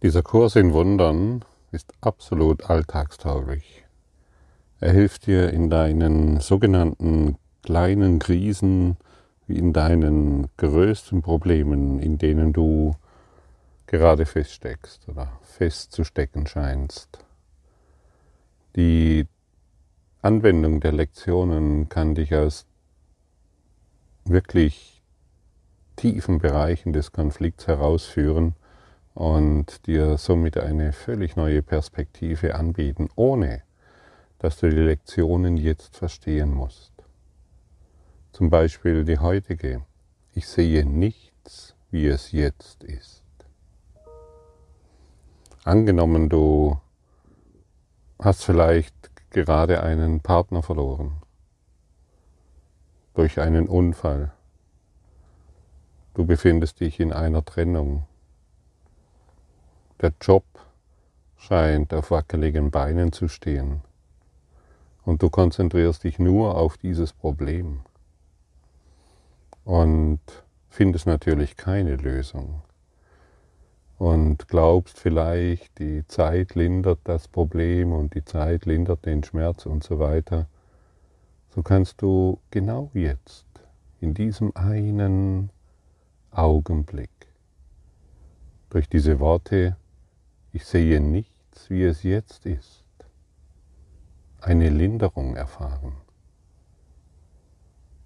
Dieser Kurs in Wundern ist absolut alltagstauglich. Er hilft dir in deinen sogenannten kleinen Krisen, wie in deinen größten Problemen, in denen du gerade feststeckst oder festzustecken scheinst. Die Anwendung der Lektionen kann dich aus wirklich tiefen Bereichen des Konflikts herausführen und dir somit eine völlig neue Perspektive anbieten, ohne dass du die Lektionen jetzt verstehen musst. Zum Beispiel die heutige. Ich sehe nichts, wie es jetzt ist. Angenommen, du hast vielleicht gerade einen Partner verloren durch einen Unfall. Du befindest dich in einer Trennung der Job scheint auf wackeligen Beinen zu stehen. Und du konzentrierst dich nur auf dieses Problem. Und findest natürlich keine Lösung. Und glaubst vielleicht, die Zeit lindert das Problem und die Zeit lindert den Schmerz und so weiter, so kannst du genau jetzt, in diesem einen Augenblick, durch diese Worte ich sehe nichts, wie es jetzt ist. Eine Linderung erfahren,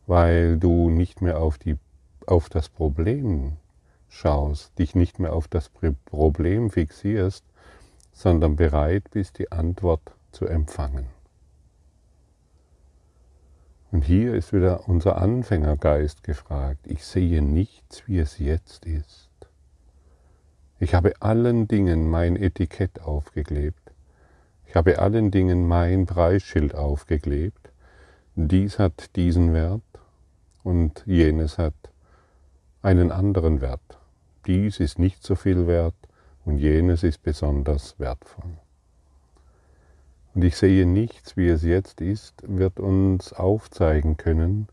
weil du nicht mehr auf, die, auf das Problem schaust, dich nicht mehr auf das Problem fixierst, sondern bereit bist, die Antwort zu empfangen. Und hier ist wieder unser Anfängergeist gefragt. Ich sehe nichts, wie es jetzt ist. Ich habe allen Dingen mein Etikett aufgeklebt. Ich habe allen Dingen mein Preisschild aufgeklebt. Dies hat diesen Wert und jenes hat einen anderen Wert. Dies ist nicht so viel wert und jenes ist besonders wertvoll. Und ich sehe nichts, wie es jetzt ist, wird uns aufzeigen können,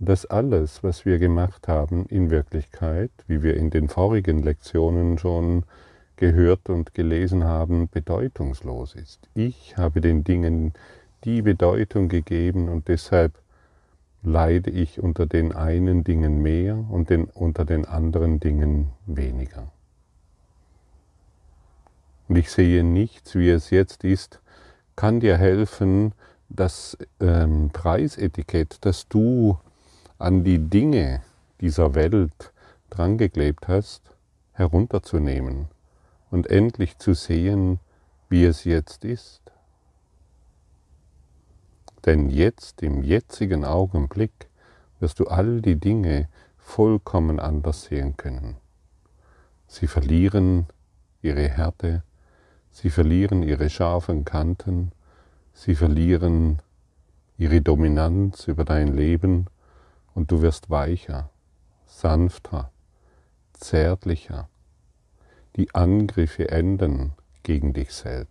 dass alles, was wir gemacht haben, in Wirklichkeit, wie wir in den vorigen Lektionen schon gehört und gelesen haben, bedeutungslos ist. Ich habe den Dingen die Bedeutung gegeben und deshalb leide ich unter den einen Dingen mehr und den, unter den anderen Dingen weniger. Und ich sehe nichts, wie es jetzt ist, kann dir helfen, das ähm, Preisetikett, das du an die Dinge dieser Welt drangeklebt hast, herunterzunehmen und endlich zu sehen, wie es jetzt ist. Denn jetzt, im jetzigen Augenblick, wirst du all die Dinge vollkommen anders sehen können. Sie verlieren ihre Härte, sie verlieren ihre scharfen Kanten, sie verlieren ihre Dominanz über dein Leben und du wirst weicher, sanfter, zärtlicher. Die Angriffe enden gegen dich selbst.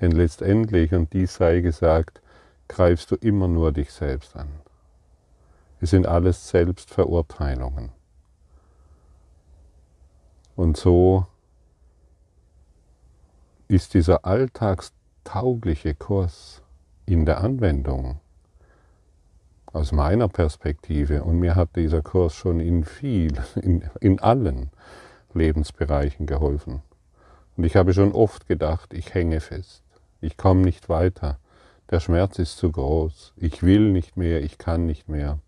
Denn letztendlich, und dies sei gesagt, greifst du immer nur dich selbst an. Es sind alles Selbstverurteilungen. Und so ist dieser alltagstaugliche Kurs in der Anwendung aus meiner Perspektive, und mir hat dieser Kurs schon in viel, in, in allen Lebensbereichen geholfen. Und ich habe schon oft gedacht, ich hänge fest, ich komme nicht weiter, der Schmerz ist zu groß, ich will nicht mehr, ich kann nicht mehr.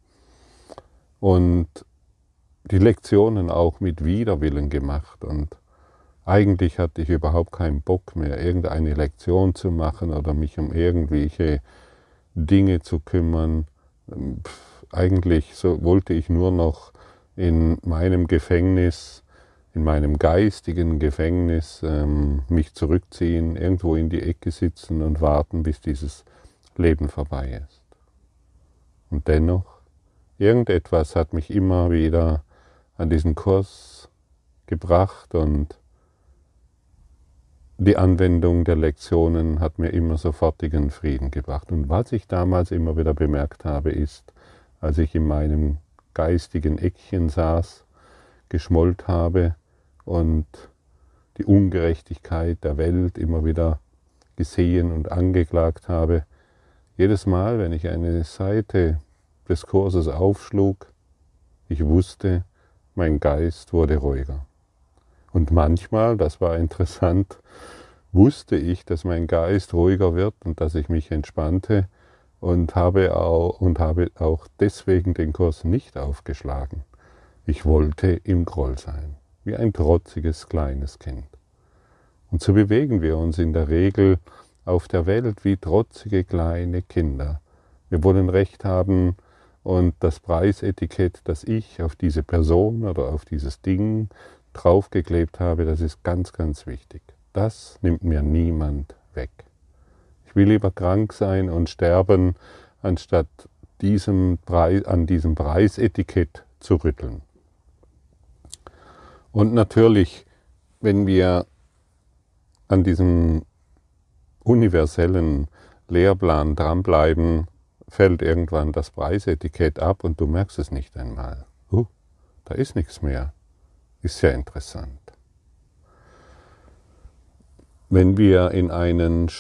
Und die Lektionen auch mit Widerwillen gemacht. Und eigentlich hatte ich überhaupt keinen Bock mehr, irgendeine Lektion zu machen oder mich um irgendwelche Dinge zu kümmern, eigentlich so wollte ich nur noch in meinem Gefängnis, in meinem geistigen Gefängnis ähm, mich zurückziehen, irgendwo in die Ecke sitzen und warten, bis dieses Leben vorbei ist. Und dennoch, irgendetwas hat mich immer wieder an diesen Kurs gebracht und die Anwendung der Lektionen hat mir immer sofortigen Frieden gebracht. Und was ich damals immer wieder bemerkt habe, ist, als ich in meinem geistigen Eckchen saß, geschmollt habe und die Ungerechtigkeit der Welt immer wieder gesehen und angeklagt habe. Jedes Mal, wenn ich eine Seite des Kurses aufschlug, ich wusste, mein Geist wurde ruhiger. Und manchmal, das war interessant, wusste ich, dass mein Geist ruhiger wird und dass ich mich entspannte und habe auch, und habe auch deswegen den Kurs nicht aufgeschlagen. Ich wollte im Groll sein, wie ein trotziges kleines Kind. Und so bewegen wir uns in der Regel auf der Welt wie trotzige kleine Kinder. Wir wollen Recht haben und das Preisetikett, das ich auf diese Person oder auf dieses Ding draufgeklebt habe, das ist ganz, ganz wichtig. Das nimmt mir niemand weg. Ich will lieber krank sein und sterben, anstatt diesem Preis, an diesem Preisetikett zu rütteln. Und natürlich, wenn wir an diesem universellen Lehrplan dranbleiben, fällt irgendwann das Preisetikett ab und du merkst es nicht einmal. Uh, da ist nichts mehr. Ist sehr interessant. Wenn wir in einen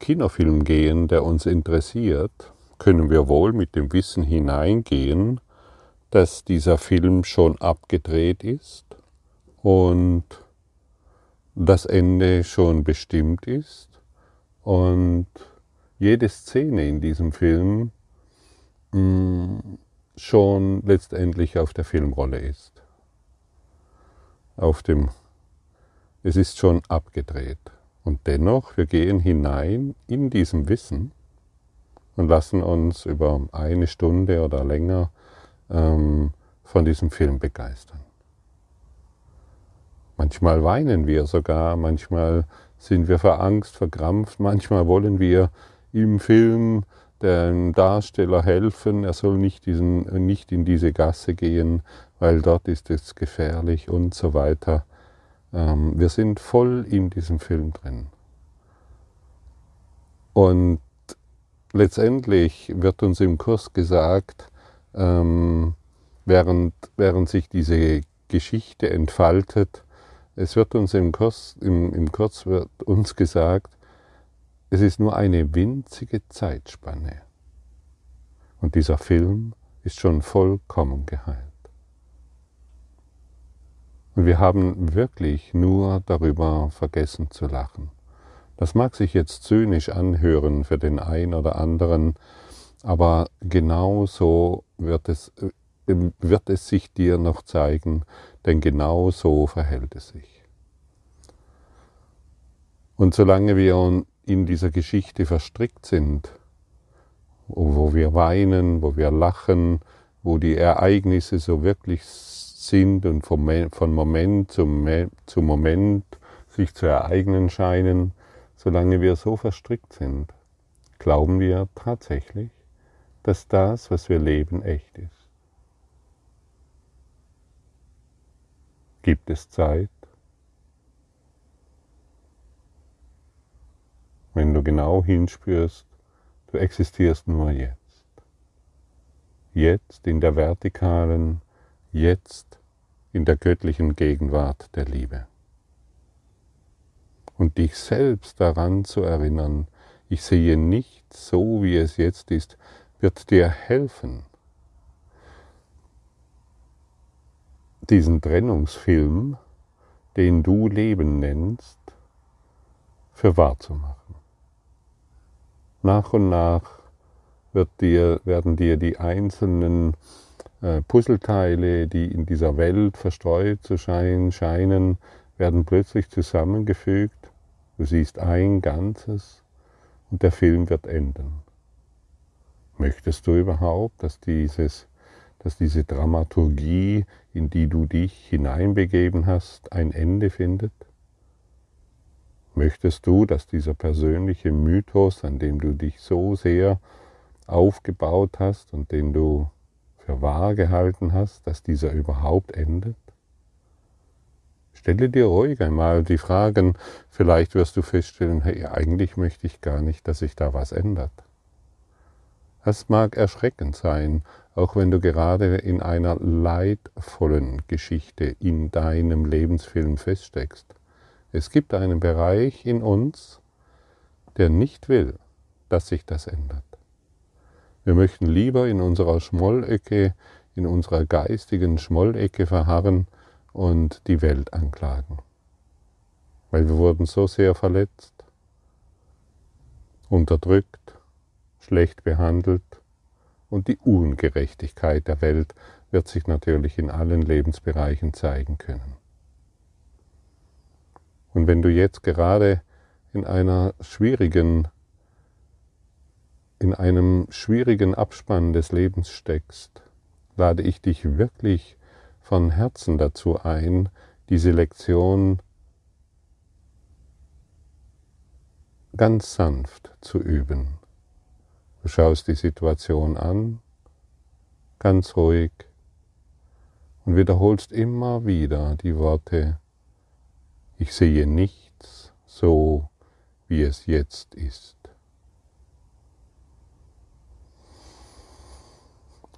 Kinofilm gehen, der uns interessiert, können wir wohl mit dem Wissen hineingehen, dass dieser Film schon abgedreht ist und das Ende schon bestimmt ist und jede Szene in diesem Film mm, schon letztendlich auf der Filmrolle ist. Auf dem, es ist schon abgedreht. Und dennoch, wir gehen hinein in diesem Wissen und lassen uns über eine Stunde oder länger ähm, von diesem Film begeistern. Manchmal weinen wir sogar, manchmal sind wir vor Angst verkrampft, manchmal wollen wir im Film dem Darsteller helfen, er soll nicht, diesen, nicht in diese Gasse gehen, weil dort ist es gefährlich und so weiter. Ähm, wir sind voll in diesem Film drin. Und letztendlich wird uns im Kurs gesagt, ähm, während, während sich diese Geschichte entfaltet, es wird uns im Kurs, im, im Kurs wird uns gesagt, es ist nur eine winzige Zeitspanne. Und dieser Film ist schon vollkommen geheilt. Und wir haben wirklich nur darüber vergessen zu lachen. Das mag sich jetzt zynisch anhören für den einen oder anderen, aber genau so wird es, äh, wird es sich dir noch zeigen, denn genau so verhält es sich. Und solange wir in dieser Geschichte verstrickt sind, wo wir weinen, wo wir lachen, wo die Ereignisse so wirklich sind und von Moment zu Moment sich zu ereignen scheinen, solange wir so verstrickt sind, glauben wir tatsächlich, dass das, was wir leben, echt ist. Gibt es Zeit? Wenn du genau hinspürst, du existierst nur jetzt. Jetzt in der vertikalen, jetzt in der göttlichen Gegenwart der Liebe. Und dich selbst daran zu erinnern, ich sehe nicht so, wie es jetzt ist, wird dir helfen, diesen Trennungsfilm, den du Leben nennst, für wahr zu machen. Nach und nach dir, werden dir die einzelnen äh, Puzzleteile, die in dieser Welt verstreut zu scheinen, scheinen, werden plötzlich zusammengefügt. Du siehst ein Ganzes und der Film wird enden. Möchtest du überhaupt, dass, dieses, dass diese Dramaturgie, in die du dich hineinbegeben hast, ein Ende findet? Möchtest du, dass dieser persönliche Mythos, an dem du dich so sehr aufgebaut hast und den du für wahr gehalten hast, dass dieser überhaupt endet? Stelle dir ruhig einmal die Fragen, vielleicht wirst du feststellen, hey, eigentlich möchte ich gar nicht, dass sich da was ändert. Es mag erschreckend sein, auch wenn du gerade in einer leidvollen Geschichte in deinem Lebensfilm feststeckst. Es gibt einen Bereich in uns, der nicht will, dass sich das ändert. Wir möchten lieber in unserer Schmollecke, in unserer geistigen Schmollecke verharren und die Welt anklagen. Weil wir wurden so sehr verletzt, unterdrückt, schlecht behandelt und die Ungerechtigkeit der Welt wird sich natürlich in allen Lebensbereichen zeigen können. Und wenn du jetzt gerade in einer schwierigen, in einem schwierigen Abspann des Lebens steckst, lade ich dich wirklich von Herzen dazu ein, diese Lektion ganz sanft zu üben. Du schaust die Situation an, ganz ruhig, und wiederholst immer wieder die Worte, ich sehe nichts so, wie es jetzt ist.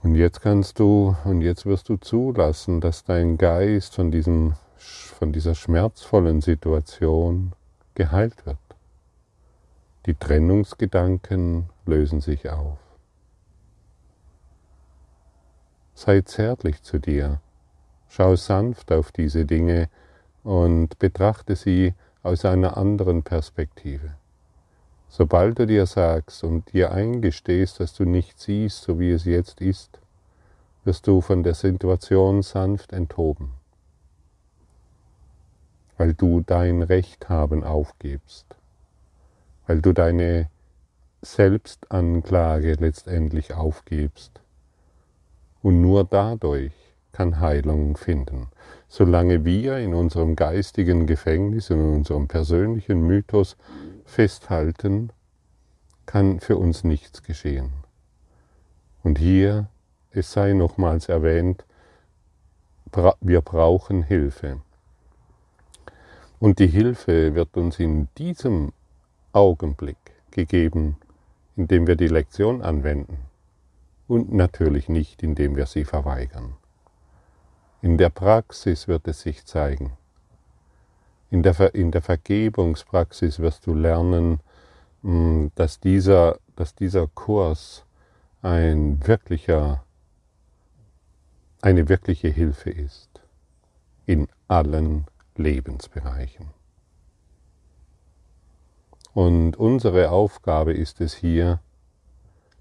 Und jetzt kannst du, und jetzt wirst du zulassen, dass dein Geist von, diesem, von dieser schmerzvollen Situation geheilt wird. Die Trennungsgedanken lösen sich auf. Sei zärtlich zu dir Schau sanft auf diese Dinge und betrachte sie aus einer anderen Perspektive. Sobald du dir sagst und dir eingestehst, dass du nicht siehst, so wie es jetzt ist, wirst du von der Situation sanft enthoben, weil du dein Recht haben aufgibst, weil du deine Selbstanklage letztendlich aufgibst und nur dadurch kann Heilung finden. Solange wir in unserem geistigen Gefängnis, in unserem persönlichen Mythos festhalten, kann für uns nichts geschehen. Und hier, es sei nochmals erwähnt, wir brauchen Hilfe. Und die Hilfe wird uns in diesem Augenblick gegeben, indem wir die Lektion anwenden und natürlich nicht, indem wir sie verweigern. In der Praxis wird es sich zeigen. In der, Ver in der Vergebungspraxis wirst du lernen, mm, dass dieser, dass dieser Kurs ein wirklicher, eine wirkliche Hilfe ist in allen Lebensbereichen. Und unsere Aufgabe ist es hier,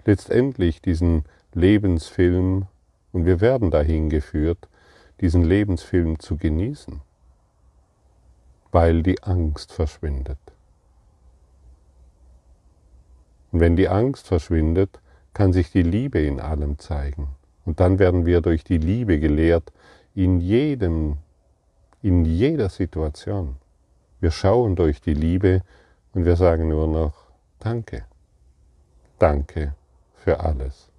letztendlich diesen Lebensfilm, und wir werden dahin geführt, diesen Lebensfilm zu genießen, weil die Angst verschwindet. Und wenn die Angst verschwindet, kann sich die Liebe in allem zeigen. Und dann werden wir durch die Liebe gelehrt, in jedem, in jeder Situation. Wir schauen durch die Liebe und wir sagen nur noch Danke. Danke für alles.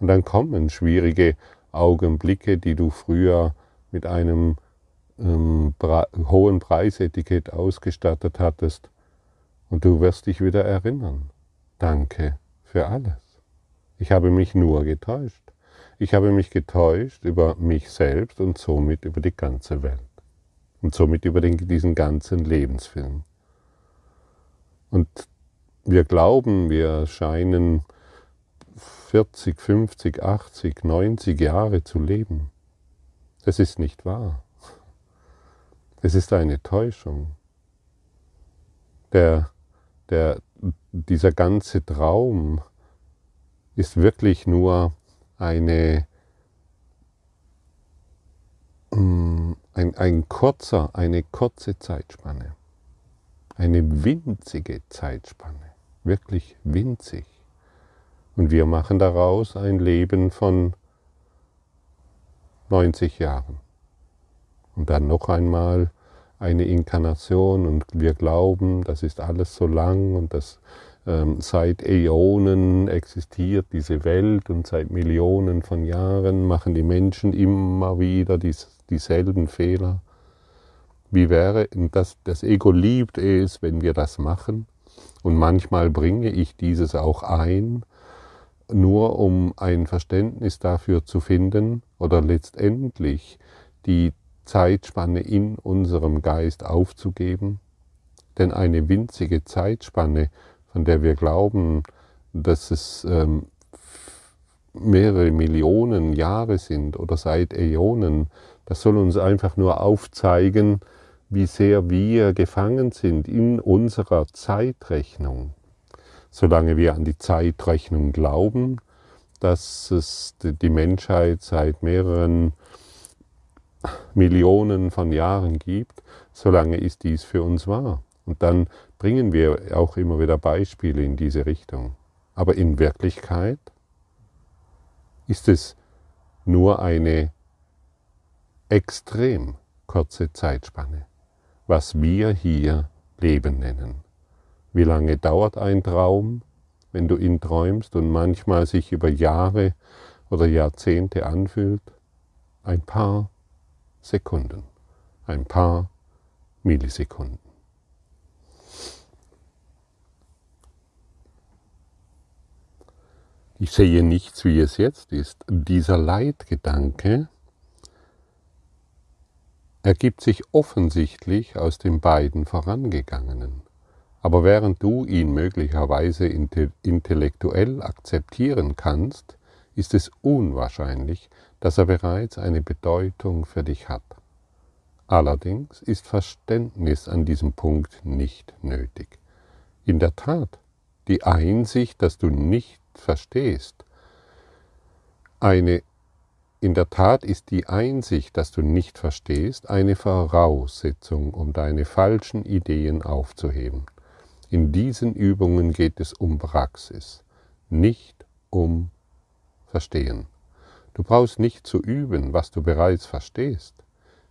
Und dann kommen schwierige Augenblicke, die du früher mit einem ähm, hohen Preisetikett ausgestattet hattest. Und du wirst dich wieder erinnern. Danke für alles. Ich habe mich nur getäuscht. Ich habe mich getäuscht über mich selbst und somit über die ganze Welt. Und somit über den, diesen ganzen Lebensfilm. Und wir glauben, wir scheinen 40, 50, 80, 90 Jahre zu leben. Das ist nicht wahr. Es ist eine Täuschung. Der, der, dieser ganze Traum ist wirklich nur eine, mm, ein, ein kurzer, eine kurze Zeitspanne. Eine winzige Zeitspanne. Wirklich winzig. Und wir machen daraus ein Leben von 90 Jahren. Und dann noch einmal eine Inkarnation und wir glauben, das ist alles so lang und das ähm, seit Äonen existiert diese Welt und seit Millionen von Jahren machen die Menschen immer wieder dies, dieselben Fehler. Wie wäre, das, das Ego liebt es, wenn wir das machen und manchmal bringe ich dieses auch ein nur um ein Verständnis dafür zu finden oder letztendlich die Zeitspanne in unserem Geist aufzugeben? Denn eine winzige Zeitspanne, von der wir glauben, dass es ähm, mehrere Millionen Jahre sind oder seit Äonen, das soll uns einfach nur aufzeigen, wie sehr wir gefangen sind in unserer Zeitrechnung. Solange wir an die Zeitrechnung glauben, dass es die Menschheit seit mehreren Millionen von Jahren gibt, solange ist dies für uns wahr. Und dann bringen wir auch immer wieder Beispiele in diese Richtung. Aber in Wirklichkeit ist es nur eine extrem kurze Zeitspanne, was wir hier Leben nennen. Wie lange dauert ein Traum, wenn du ihn träumst und manchmal sich über Jahre oder Jahrzehnte anfühlt? Ein paar Sekunden, ein paar Millisekunden. Ich sehe nichts, wie es jetzt ist. Dieser Leitgedanke ergibt sich offensichtlich aus den beiden vorangegangenen. Aber während du ihn möglicherweise intellektuell akzeptieren kannst, ist es unwahrscheinlich, dass er bereits eine Bedeutung für dich hat. Allerdings ist Verständnis an diesem Punkt nicht nötig. In der Tat, die Einsicht, dass du nicht verstehst. Eine, in der Tat ist die Einsicht, dass du nicht verstehst, eine Voraussetzung, um deine falschen Ideen aufzuheben. In diesen Übungen geht es um Praxis, nicht um Verstehen. Du brauchst nicht zu üben, was du bereits verstehst.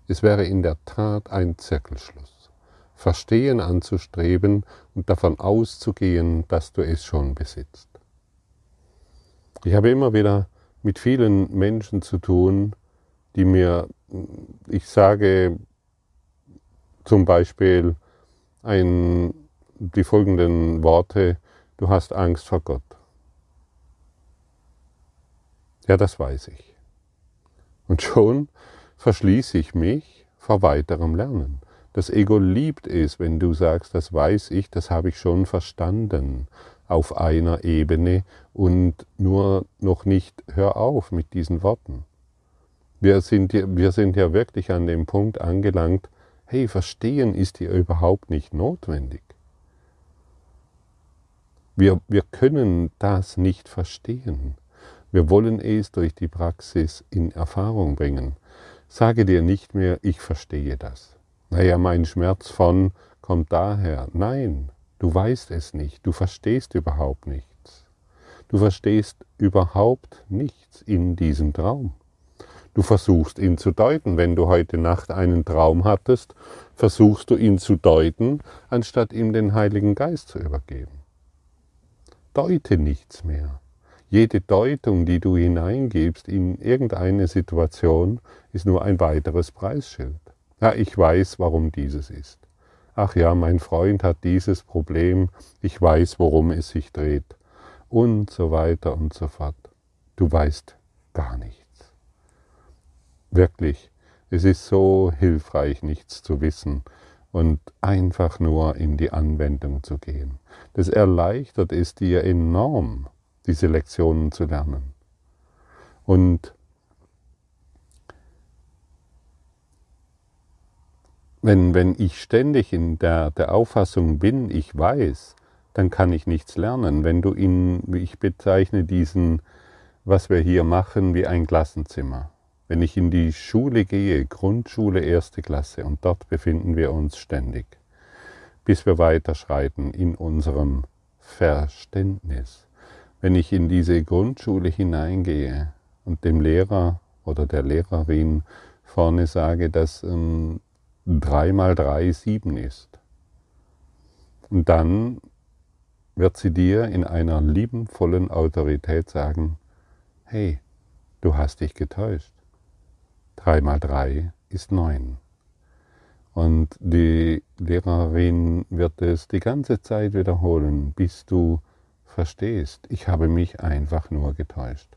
Es wäre in der Tat ein Zirkelschluss. Verstehen anzustreben und davon auszugehen, dass du es schon besitzt. Ich habe immer wieder mit vielen Menschen zu tun, die mir, ich sage zum Beispiel ein, die folgenden Worte, du hast Angst vor Gott. Ja, das weiß ich. Und schon verschließe ich mich vor weiterem Lernen. Das Ego liebt es, wenn du sagst, das weiß ich, das habe ich schon verstanden auf einer Ebene und nur noch nicht hör auf mit diesen Worten. Wir sind, wir sind ja wirklich an dem Punkt angelangt, hey, verstehen ist hier überhaupt nicht notwendig. Wir, wir können das nicht verstehen. Wir wollen es durch die Praxis in Erfahrung bringen. Sage dir nicht mehr, ich verstehe das. Naja, mein Schmerz von kommt daher. Nein, Du weißt es nicht, du verstehst überhaupt nichts. Du verstehst überhaupt nichts in diesem Traum. Du versuchst ihn zu deuten. Wenn du heute Nacht einen Traum hattest, versuchst du ihn zu deuten, anstatt ihm den Heiligen Geist zu übergeben. Deute nichts mehr. Jede Deutung, die du hineingibst in irgendeine Situation, ist nur ein weiteres Preisschild. Ja, ich weiß, warum dieses ist ach ja, mein Freund hat dieses Problem, ich weiß, worum es sich dreht und so weiter und so fort. Du weißt gar nichts. Wirklich, es ist so hilfreich, nichts zu wissen und einfach nur in die Anwendung zu gehen. Das erleichtert es dir enorm, diese Lektionen zu lernen. Und Wenn, wenn ich ständig in der, der Auffassung bin, ich weiß, dann kann ich nichts lernen. Wenn du in, ich bezeichne diesen, was wir hier machen, wie ein Klassenzimmer. Wenn ich in die Schule gehe, Grundschule erste Klasse, und dort befinden wir uns ständig, bis wir weiterschreiten in unserem Verständnis. Wenn ich in diese Grundschule hineingehe und dem Lehrer oder der Lehrerin vorne sage, dass ähm, 3 mal 3 7 ist. Und dann wird sie dir in einer liebenvollen Autorität sagen, hey, du hast dich getäuscht. 3 mal 3 ist 9. Und die Lehrerin wird es die ganze Zeit wiederholen, bis du verstehst, ich habe mich einfach nur getäuscht.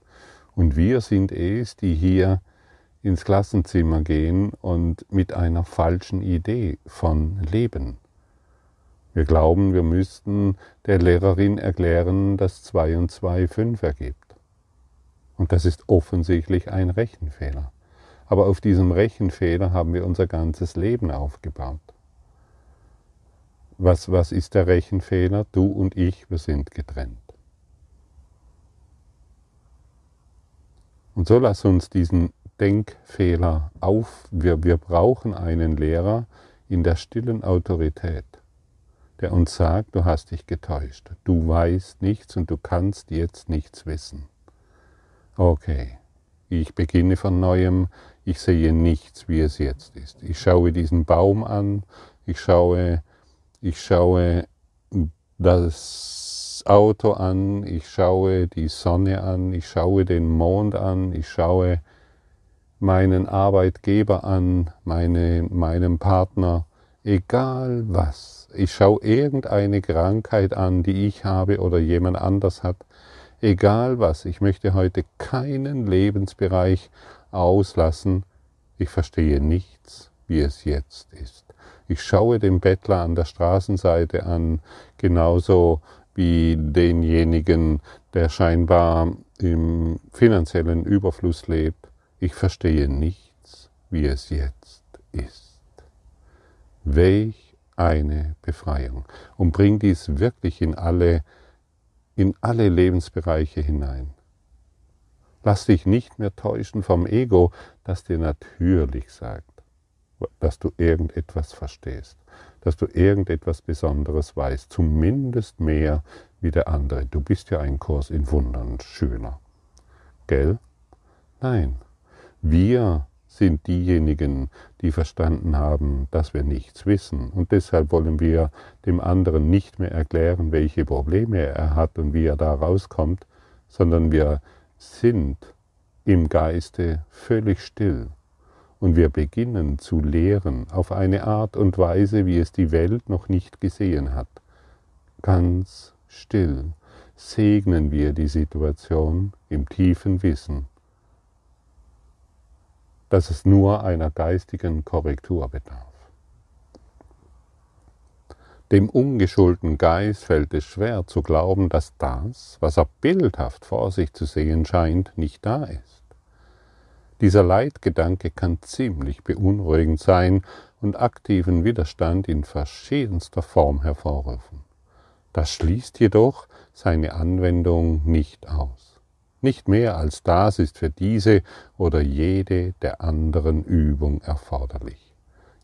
Und wir sind es, die hier ins Klassenzimmer gehen und mit einer falschen Idee von Leben. Wir glauben, wir müssten der Lehrerin erklären, dass 2 und 2 5 ergibt. Und das ist offensichtlich ein Rechenfehler. Aber auf diesem Rechenfehler haben wir unser ganzes Leben aufgebaut. Was, was ist der Rechenfehler? Du und ich, wir sind getrennt. Und so lass uns diesen Denkfehler auf. Wir, wir brauchen einen Lehrer in der stillen Autorität, der uns sagt, du hast dich getäuscht, du weißt nichts und du kannst jetzt nichts wissen. Okay, ich beginne von neuem, ich sehe nichts, wie es jetzt ist. Ich schaue diesen Baum an, ich schaue, ich schaue das Auto an, ich schaue die Sonne an, ich schaue den Mond an, ich schaue meinen Arbeitgeber an, meine, meinem Partner, egal was. Ich schaue irgendeine Krankheit an, die ich habe oder jemand anders hat, egal was. Ich möchte heute keinen Lebensbereich auslassen. Ich verstehe nichts, wie es jetzt ist. Ich schaue den Bettler an der Straßenseite an, genauso wie denjenigen, der scheinbar im finanziellen Überfluss lebt ich verstehe nichts, wie es jetzt ist. Welch eine Befreiung. Und bring dies wirklich in alle, in alle Lebensbereiche hinein. Lass dich nicht mehr täuschen vom Ego, das dir natürlich sagt, dass du irgendetwas verstehst, dass du irgendetwas Besonderes weißt, zumindest mehr wie der andere. Du bist ja ein Kurs in Wundern Schüler. Gell? Nein, wir sind diejenigen, die verstanden haben, dass wir nichts wissen. Und deshalb wollen wir dem anderen nicht mehr erklären, welche Probleme er hat und wie er da rauskommt, sondern wir sind im Geiste völlig still. Und wir beginnen zu lehren auf eine Art und Weise, wie es die Welt noch nicht gesehen hat. Ganz still segnen wir die Situation im tiefen Wissen, dass es nur einer geistigen Korrektur bedarf. Dem ungeschulten Geist fällt es schwer zu glauben, dass das, was er bildhaft vor sich zu sehen scheint, nicht da ist. Dieser Leitgedanke kann ziemlich beunruhigend sein und aktiven Widerstand in verschiedenster Form hervorrufen. Das schließt jedoch seine Anwendung nicht aus. Nicht mehr als das ist für diese oder jede der anderen Übung erforderlich.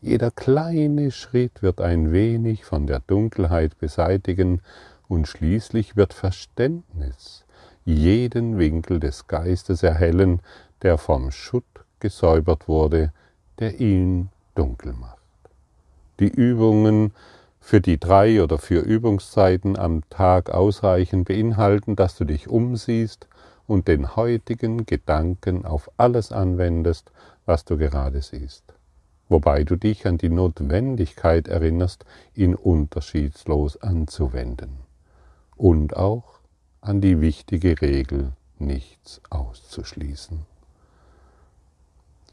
Jeder kleine Schritt wird ein wenig von der Dunkelheit beseitigen und schließlich wird Verständnis jeden Winkel des Geistes erhellen, der vom Schutt gesäubert wurde, der ihn dunkel macht. Die Übungen für die drei oder vier Übungszeiten am Tag ausreichen, beinhalten, dass du dich umsiehst und den heutigen Gedanken auf alles anwendest, was du gerade siehst, wobei du dich an die Notwendigkeit erinnerst, ihn unterschiedslos anzuwenden und auch an die wichtige Regel, nichts auszuschließen.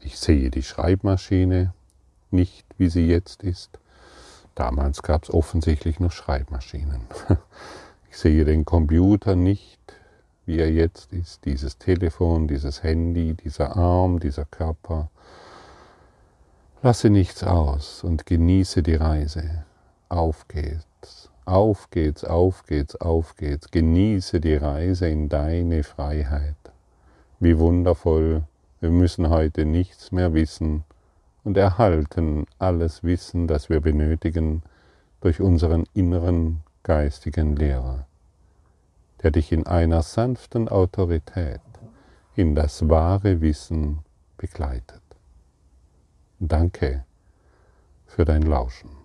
Ich sehe die Schreibmaschine nicht, wie sie jetzt ist. Damals gab es offensichtlich noch Schreibmaschinen. Ich sehe den Computer nicht, wie er jetzt ist, dieses Telefon, dieses Handy, dieser Arm, dieser Körper. Lasse nichts aus und genieße die Reise. Auf geht's, auf geht's, auf geht's, auf geht's. Genieße die Reise in deine Freiheit. Wie wundervoll, wir müssen heute nichts mehr wissen und erhalten alles Wissen, das wir benötigen, durch unseren inneren geistigen Lehrer der dich in einer sanften Autorität in das wahre Wissen begleitet. Danke für dein Lauschen.